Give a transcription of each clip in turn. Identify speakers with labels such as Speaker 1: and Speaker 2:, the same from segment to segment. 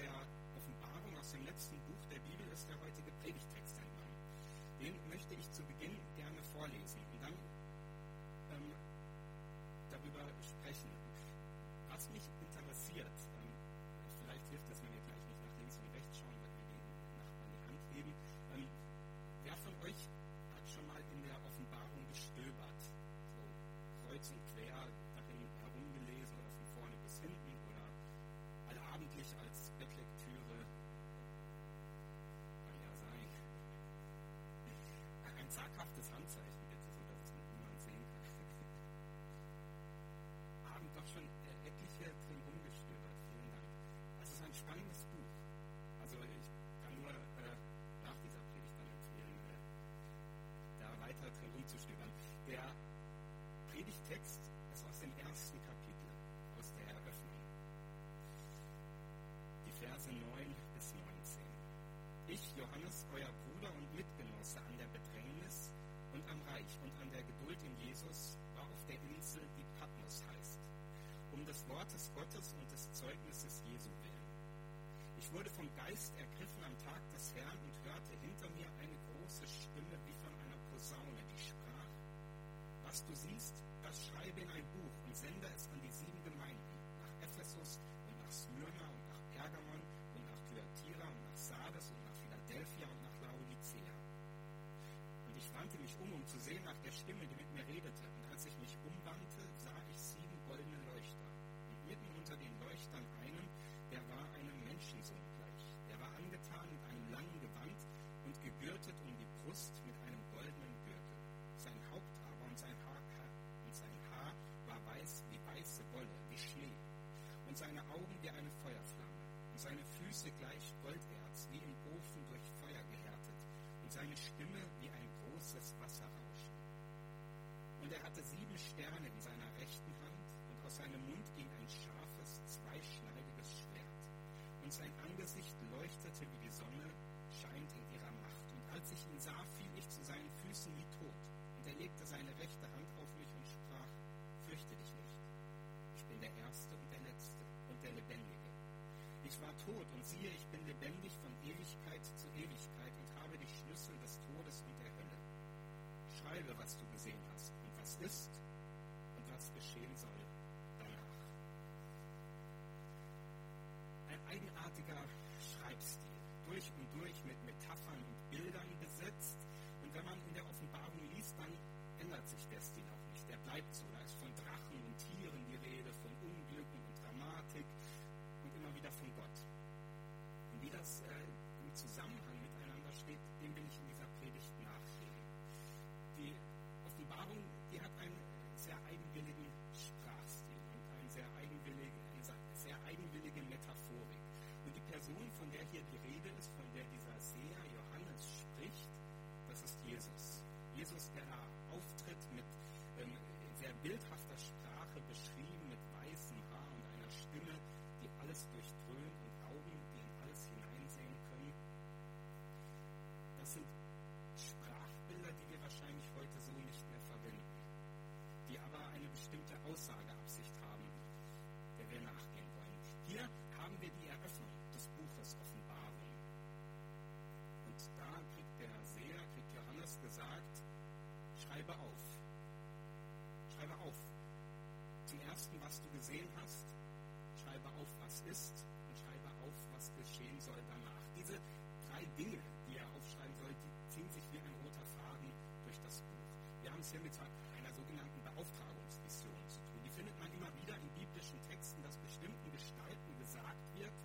Speaker 1: der Offenbarung, aus dem letzten Buch der Bibel, ist der heutige Predigtext entnommen. Den möchte ich zu Beginn gerne vorlesen und dann ähm, darüber sprechen. Was mich in Zaghaftes Handzeichen bitte, so dass es niemand sehen kann. Haben doch schon etliche drin rumgestöbert. Vielen Dank. Es ist ein spannendes Buch. Also ich kann nur äh, nach dieser Predigt dann empfehlen, äh, da weiter drin rumzustöbern. Der Predigtext ist aus dem ersten Kapitel, aus der Eröffnung. Die Verse 9 bis 19. Ich, Johannes, euer Bruder Reich und an der Geduld in Jesus, war auf der Insel, die Patmos heißt, um des Wortes Gottes und des Zeugnisses Jesu willen. Ich wurde vom Geist ergriffen am Tag des Herrn und hörte hinter mir eine große Stimme wie von einer Posaune, die sprach, was du siehst, das schreibe in ein Buch und sende es an die sieben Gemeinden, nach Ephesus und nach Smyrna und nach Pergamon und nach Thyatira und nach Sardes und nach Philadelphia und nach Laodicea. Und ich wandte mich um, um zu sehen nach der Stimme, die mit mir redete. Und als ich mich umwandte, sah ich sieben goldene Leuchter. Und mitten unter den Leuchtern einen, der war einem Menschensohn gleich. Der war angetan mit einem langen Gewand und gegürtet um die Brust mit einem goldenen Gürtel. Sein Haupt aber und sein Haar, und sein Haar war weiß wie weiße Wolle, wie Schnee. Und seine Augen wie eine Feuerflamme. Und seine Füße gleich Golderz, wie im Ofen durch Feuer gehärtet. Und seine Stimme wie ein großes Wasserrauschen. Und er hatte sieben Sterne in seiner rechten Hand, und aus seinem Mund ging ein scharfes, zweischneidiges Schwert. Und sein Angesicht leuchtete wie die Sonne, scheint in ihrer Macht. Und als ich ihn sah, fiel ich zu seinen Füßen wie tot. Und er legte seine rechte Hand auf mich und sprach, fürchte dich nicht. Ich bin der Erste und der Letzte und der Lebendige. Ich war tot und siehe, ich bin lebendig von Ewigkeit zu Ewigkeit und habe die Schlüssel des Todes und der Hölle. Schreibe, was du gesehen hast was ist und was geschehen soll danach. Ein eigenartiger Schreibstil, durch und durch mit Metaphern und Bildern besetzt. Und wenn man in der Offenbarung liest, dann ändert sich der Stil auch nicht. Der bleibt so. Da ist von Drachen und Tieren die Rede, von Unglücken und Dramatik und immer wieder von Gott. Und wie das äh, im Zusammenhang miteinander steht, dem will ich in dieser Predigt nachgehen. Die Offenbarung, die hat einen sehr eigenwilligen Sprachstil und einen sehr eigenwillige, eine sehr eigenwillige Metaphorik. Und die Person, von der hier die Rede ist, von der dieser Seher Johannes spricht, das ist Jesus. Jesus, der da auftritt mit ähm, sehr bildhafter Sprache, beschrieben mit weißem Haar und einer Stimme, die alles durchdröhnt und Augen, die in alles hineinsehen können. Das sind Sprachbilder, die wir wahrscheinlich heute so nicht mehr verwenden, die aber eine bestimmte Aussageabsicht haben, der wir nachgehen wollen. Hier haben wir die Eröffnung des Buches Offenbarung. Und da kriegt der Seher, kriegt Johannes gesagt, schreibe auf. Schreibe auf. Zum ersten, was du gesehen hast, schreibe auf, was ist und schreibe auf, was geschehen soll danach. Diese drei Dinge, die er aufschreiben soll, die ziehen sich wie ein roter Faden durch das Buch. Wir haben es hier mit einer sogenannten Beauftragungsmission zu tun. Die findet man immer wieder in biblischen Texten, dass bestimmten Gestalten gesagt wird,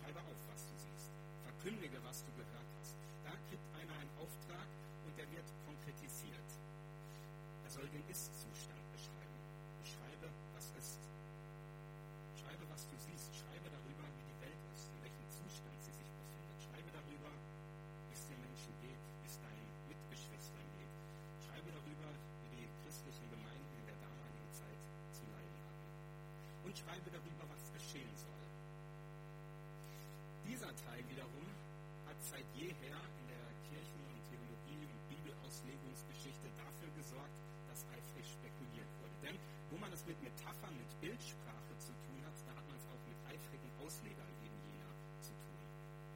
Speaker 1: schreibe auf, was du siehst. Verkündige, was du gehört hast. Da kriegt einer einen Auftrag und der wird konkretisiert. Er soll den Ist-Zustand ist. Schreibe, was du siehst. Schreibe darüber, wie die Welt ist, in welchem Zustand sie sich befindet. Schreibe darüber, wie es den Menschen geht, wie es deinen Mitgeschwistern geht. Schreibe darüber, wie die christlichen Gemeinden in der damaligen Zeit zu leiden hatten. Und schreibe darüber, was geschehen soll. Dieser Teil wiederum hat seit jeher in der Kirchen- und Theologie- und Bibelauslegungsgeschichte dafür gesorgt, dass eifrig spekuliert wurde. Denn wo man es mit Metaphern, mit Bildsprache zu tun hat, da hat man es auch mit eifrigen Auslegern eben jener zu tun.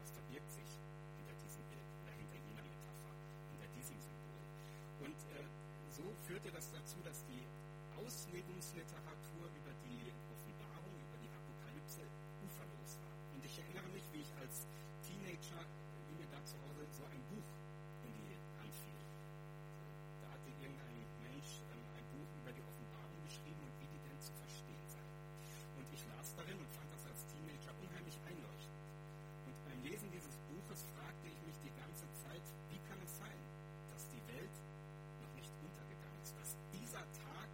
Speaker 1: Was verbirgt sich führte das dazu, dass die Auslegungsliteratur über die Offenbarung, über die Apokalypse uferlos war. Und ich erinnere mich, wie ich als Teenager, wie mir da zu Hause so ein Buch in die Hand fiel. Da hatte irgendein Mensch ähm, ein Buch über die Offenbarung geschrieben und wie die denn zu verstehen sei. Und ich las darin und fand das als Teenager unheimlich einleuchtend. Und beim Lesen dieses Buches fragte ich mich die ganze Zeit, wie kann es sein, dass die Welt noch nicht untergegangen ist, dass dieser Tag,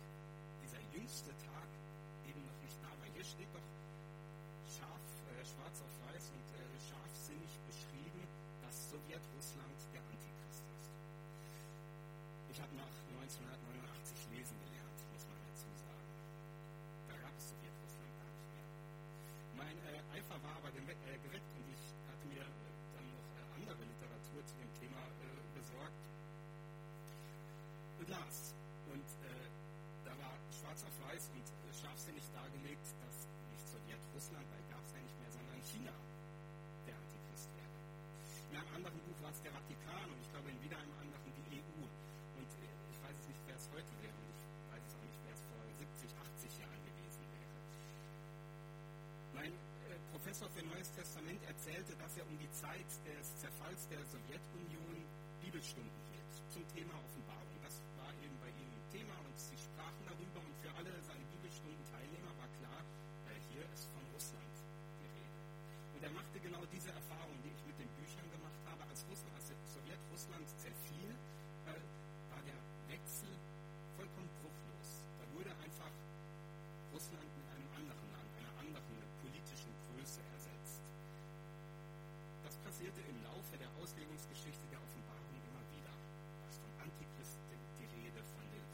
Speaker 1: dieser jüngste Tag eben noch nicht da war. Hier steht doch scharf, äh, schwarz auf weiß und äh, scharfsinnig beschrieben, dass Sowjetrussland der Antichrist ist. Ich habe nach 1989 lesen gelernt, muss man dazu sagen. Da gab es Sowjetrussland gar nicht mehr. Mein äh, Eifer war aber äh, geweckt und ich hatte mir äh, dann noch äh, andere Literatur zu dem Thema äh, besorgt und las. Und äh, da war schwarz auf weiß und scharfsinnig dargelegt, dass nicht Sowjetrussland, weil gab es ja nicht mehr, sondern China der Antichrist wäre. In einem anderen Buch war es der Vatikan und ich glaube in wieder einem anderen die EU. Und ich weiß es nicht, wer es heute wäre und ich weiß es auch nicht, wer es vor 70, 80 Jahren gewesen wäre. Mein äh, Professor für Neues Testament erzählte, dass er um die Zeit des Zerfalls der Sowjetunion Bibelstunden hielt zum Thema Offenbarung. Das war eben bei ihm ein Thema und sie sprachen darüber und für alle seine Bibelstunden-Teilnehmer war klar, äh, hier ist von Russland die Rede. Und er machte genau diese Erfahrung, die ich mit den Büchern gemacht habe. Als, Russland, als Sowjetrussland zerfiel, äh, war der Wechsel vollkommen bruchlos. Da wurde einfach Russland mit einem anderen Land, einer anderen politischen Größe ersetzt. Das passierte im Laufe der Auslegungsgeschichte der Offenbarung immer wieder. Ist vom Antichrist die Rede, von dem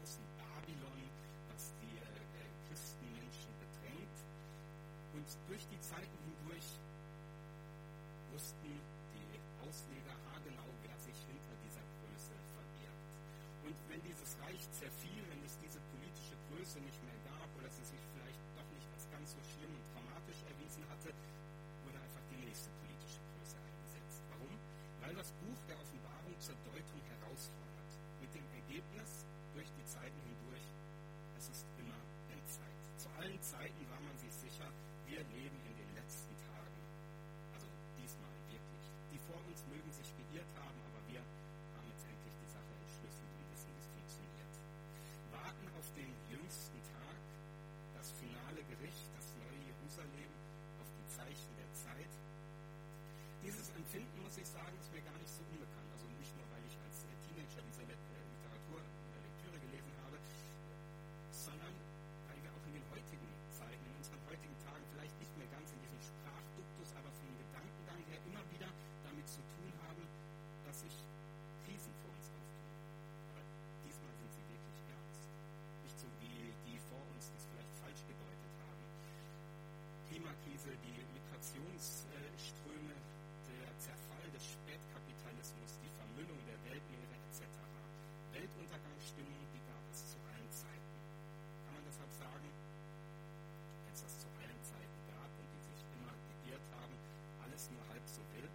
Speaker 1: großen Babylon, das die äh, Christenmenschen bedrängt. Und durch die Zeiten hindurch wussten die Ausleger haargenau, wer sich hinter dieser Größe verbirgt. Und wenn dieses Reich zerfiel, wenn es diese politische Größe nicht mehr gab oder sie sich vielleicht doch nicht als ganz so schlimm und dramatisch erwiesen hatte, wurde einfach die nächste politische Größe eingesetzt. Warum? Weil das Buch der Offenbarung zur Deutung herausfordert. Mit dem Ergebnis durch die Zeiten hindurch, es ist immer Endzeit. Zu allen Zeiten war man sich sicher, wir leben in den letzten Tagen. Also diesmal wirklich. Die vor uns mögen sich geirrt haben, aber wir haben jetzt endlich die Sache entschlüsselt und wissen, wie es funktioniert. Warten auf den jüngsten Tag, das finale Gericht, das neue Jerusalem, auf die Zeichen der Zeit. Empfinden, muss ich sagen, ist mir gar nicht so unbekannt. Also nicht nur, weil ich als Teenager diese Literatur, Lektüre gelesen habe, sondern weil wir auch in den heutigen Zeiten, in unseren heutigen Tagen vielleicht nicht mehr ganz in diesem Sprachduktus, aber vom Gedankengang her immer wieder damit zu tun haben, dass sich Krisen vor uns auftun. Aber diesmal sind sie wirklich ernst. Nicht so wie die vor uns, die es vielleicht falsch gedeutet haben. Klimakrise, die Migrationsströme, der Zerfall des Spätkapitalismus, die Vermüllung der Weltmeere etc. Weltuntergangsstimmung, die gab es zu allen Zeiten. Kann man deshalb sagen, als es zu allen Zeiten gab und die sich immer geirrt haben, alles nur halb so wild?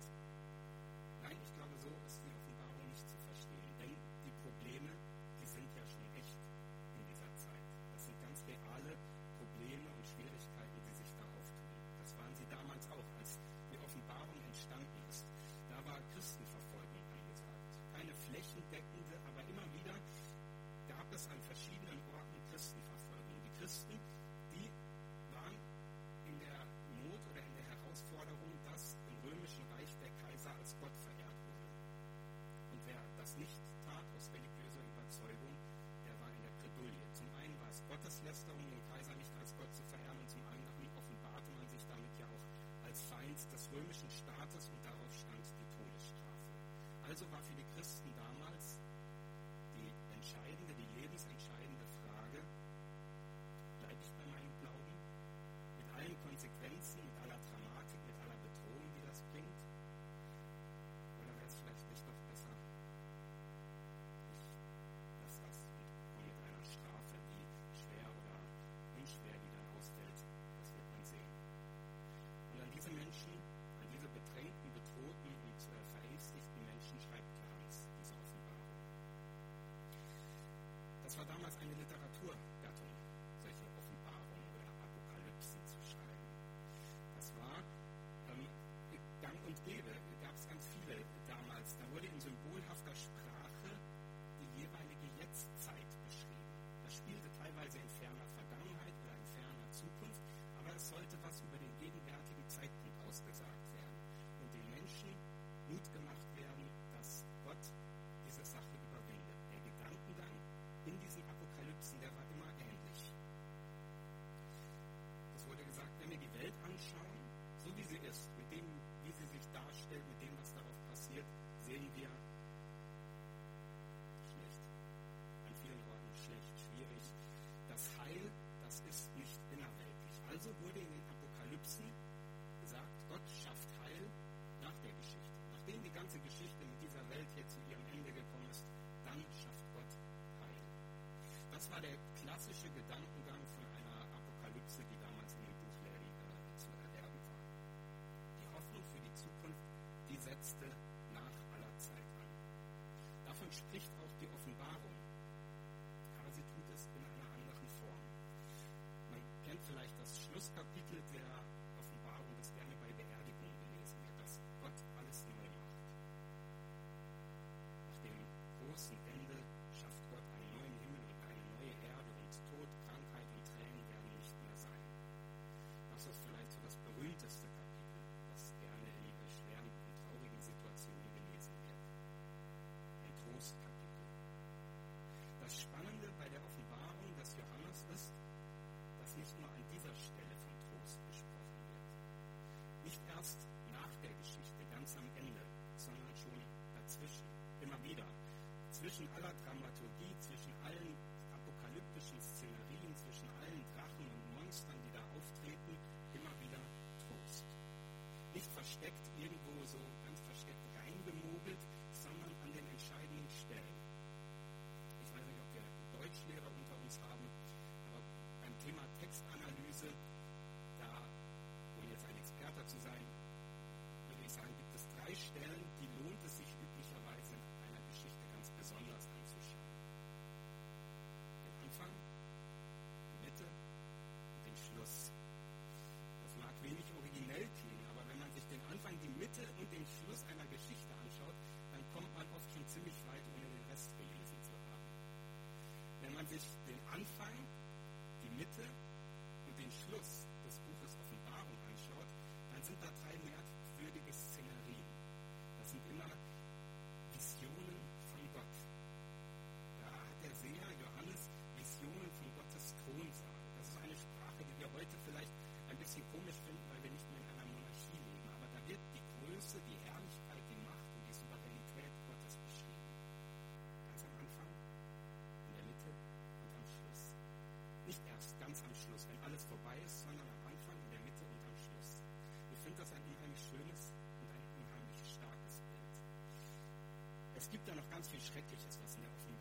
Speaker 1: Nein, ich glaube, so ist die Offenbarung nicht zu verstehen. Denn die Probleme, die sind ja schon echt in dieser Zeit. Das sind ganz reale Probleme und Schwierigkeiten, die sich da auftun. Das waren sie damals auch, als die Offenbarung entstanden ist. Da war Christenverfolgung angesagt. Keine flächendeckende, aber immer wieder gab es an verschiedenen Orten Christenverfolgung. Die Christen, die waren in der Not oder in der Herausforderung, dass im römischen Reich der Kaiser als Gott verehrt wurde. Und wer das nicht tat aus religiöser Überzeugung, der war in der Bredouille. Zum einen war es Gotteslästerung, den Kaiser nicht als Gott zu verehren, und zum anderen offenbarte man sich damit ja auch als Feind des römischen Staates und darauf stand die Todesstrafe. Also war für die Bahamas and the ist, mit dem, wie sie sich darstellt, mit dem, was darauf passiert, sehen wir schlecht. An vielen Orten schlecht, schwierig. Das Heil, das ist nicht innerweltlich. Also wurde in den Apokalypsen gesagt, Gott schafft Heil nach der Geschichte. Nachdem die ganze Geschichte mit dieser Welt hier zu ihrem Ende gekommen ist, dann schafft Gott Heil. Das war der klassische Gedanke letzte nach aller Zeit an. Davon spricht auch die Offenbarung. Aber sie tut es in einer anderen Form. Man kennt vielleicht das Schlusskapitel der nicht erst nach der Geschichte, ganz am Ende, sondern schon dazwischen, immer wieder. Zwischen aller Dramaturgie, zwischen sich den Anfang, die Mitte und den Schluss des Buches Offenbarung anschaut, dann sind da drei merkwürdige erst ganz am Schluss, wenn alles vorbei ist, sondern am Anfang, in der Mitte und am Schluss. Ich finde das ein unheimlich schönes und ein unheimlich starkes Bild. Es gibt da noch ganz viel Schreckliches, was in der Offenbarung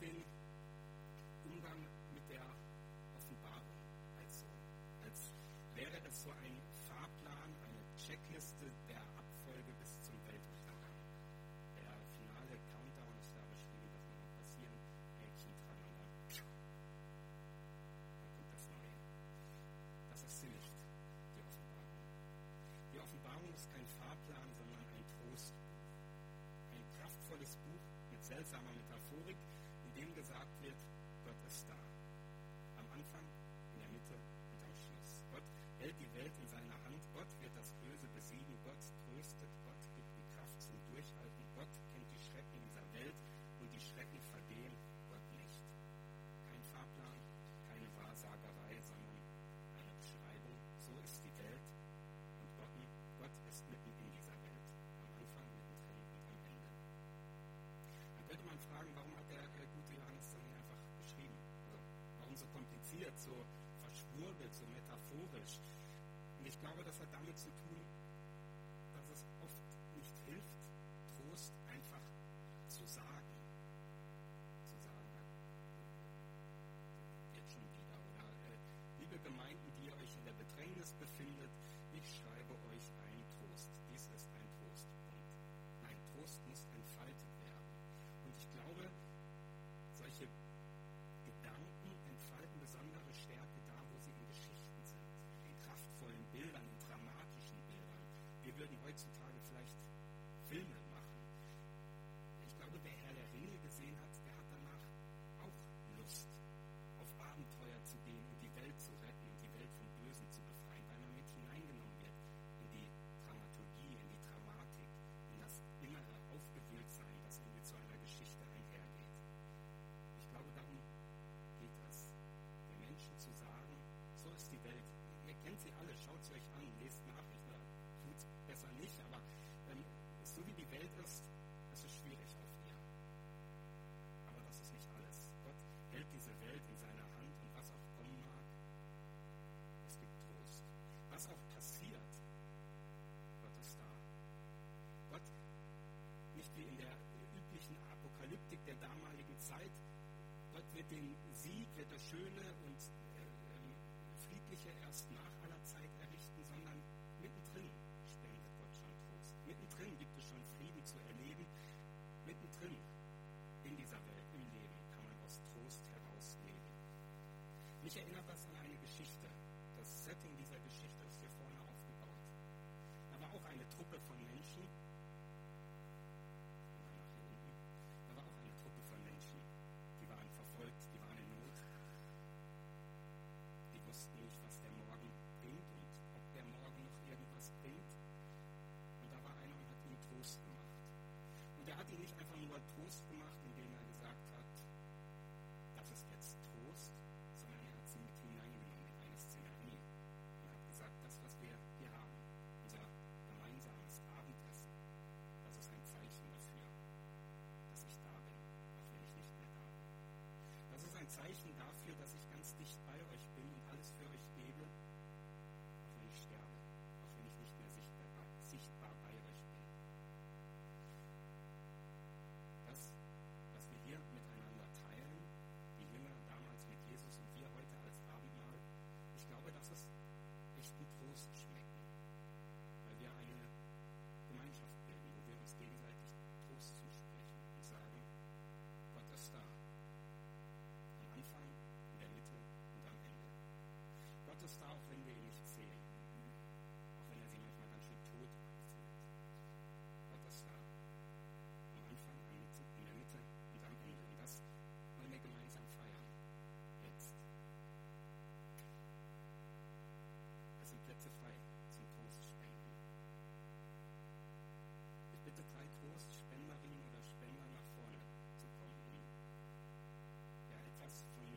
Speaker 1: den Umgang mit der Offenbarung. Also, als wäre es so ein Fahrplan, eine Checkliste der Abfolge bis zum Weltuntergang. Der finale Countdown ist da beschrieben, das muss noch passieren. Häkchen, tralala. Dann kommt das Neue. Das ist sie nicht, die Offenbarung. Die Offenbarung ist kein Fahrplan, sondern ein Trostbuch. Ein kraftvolles Buch mit seltsamer Metaphorik, in dem gesagt wird, Gott ist da. Am Anfang, in der Mitte und am Schluss. Gott hält die Welt in seiner Hand. Gott wird das Böse besiegen. Gott tröstet. Gott gibt die Kraft zum Durchhalten. Gott kennt die Schrecken dieser Welt und die Schrecken vergehen. Gott nicht. Kein Fahrplan, keine Wahrsagerei, sondern eine Beschreibung. So ist die Welt und Gott, Gott ist mitten in dieser Welt. Am Anfang, mittendrin und am Ende. Dann könnte man fragen, warum hat der, der gute Johannes dann nicht einfach geschrieben? Also, warum so kompliziert, so verschwurbelt, so metaphorisch? Und ich glaube, das hat damit zu tun, dass es oft nicht hilft, Trost einfach zu sagen. Zu sagen, jetzt schon wieder. Oder äh, liebe Gemeinden, die ihr euch in der Bedrängnis befindet, ich schreibe euch ein Trost. Dies ist ein Trostpunkt. Nein, Trost muss entfaltet werden. Und ich glaube, solche Gedanken entfalten besondere Stärke da, wo sie in Geschichten sind, in kraftvollen Bildern, in dramatischen Bildern. Wir würden heutzutage vielleicht Filme machen. Ich glaube, wer Herr der Ringe gesehen hat, der hat danach auch Lust, auf Abenteuer zu gehen und die Welt zu retten und die Welt vom Bösen zu befreien, weil man mit hineingenommen wird in die Dramaturgie, in die Dramatik, in das innere Aufgewühltsein, das irgendwie zu einer Geschichte einhergeht. Ich glaube, darum geht es, den Menschen zu sagen, so ist die Welt. Ihr kennt sie alle, schaut sie euch an, lest Nachrichten, tut es besser nicht, aber ähm, so wie die Welt ist, es ist schwierig auf ihr. Aber das ist nicht alles. Gott hält diese Welt in seiner Hand und was auch kommen mag, es gibt Trost. Was auch passiert, Gott ist da. Gott, nicht wie in der üblichen Apokalyptik der damaligen Zeit, Gott wird den Sieg, wird das Schöne und äh, ähm, Friedliche erst nach aller Zeit errichten, sondern mittendrin spendet Gott schon Trost. Mittendrin gibt es schon Frieden zu erleben. Mittendrin in dieser Welt, im Leben, kann man aus Trost herausleben. Mich erinnert das an eine Geschichte. Das Setting dieser Geschichte ist hier vorne aufgebaut. Da war auch eine Truppe von Menschen, oder nach hier unten, da war auch eine Truppe von Menschen, die waren verfolgt, die waren in Not. Die wussten nicht, was der Morgen bringt und ob der Morgen noch irgendwas bringt. Und da war einer und hat ihnen Trost gemacht. Und er hat ihnen nicht einfach nur Trost gemacht, indem er gesagt hat, das ist jetzt Trost, sondern er hat sie mit hineingenommen in eine Szenerie. Und er hat gesagt, das, was wir hier haben, unser gemeinsames Abendessen, das ist ein Zeichen dafür, dass ich da bin, auch wenn ich nicht mehr da bin. Das ist ein Zeichen dafür, dass ich ganz dicht bei euch bin und alles für euch gebe, auch wenn ich sterbe, auch wenn ich nicht mehr sichtbar, sichtbar bei euch bin. Das, was wir hier miteinander teilen, die Jünger damals mit Jesus und wir heute als Abendmahl, ich glaube, dass es echten Trost schmecken, weil wir eine Gemeinschaft bilden, wo wir uns gegenseitig Trost zusprechen und sagen, Gott ist da. Am Anfang, in der Mitte und am Ende. Gott ist da, auch wenn wir ihn nicht sehen. Auch wenn er sie manchmal ganz schön tot anfühlt. Gott ist da. Am Anfang, am Mitte, in der Mitte und am Ende. Und das wollen wir gemeinsam feiern. Jetzt. Es sind Plätze frei zum Trostspenden. Ich bitte drei Trostspenderinnen oder Spender nach vorne zu kommen, um ja, etwas von,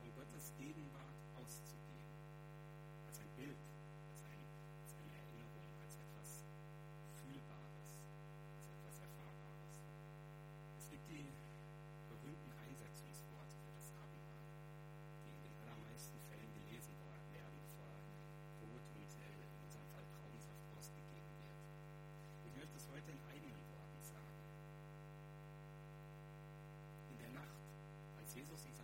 Speaker 1: von Gottes Gegenwart auszugeben. Als ein Bild, als, ein, als eine Erinnerung, als etwas Fühlbares, als etwas Erfahrbares. Die berühmten Einsetzungsworte für das Abendmahl, die in den allermeisten Fällen gelesen werden, bevor Brot und äh, in unserem Fall Traubensaft ausgegeben wird. Ich möchte es heute in eigenen Worten sagen. In der Nacht, Jesus uns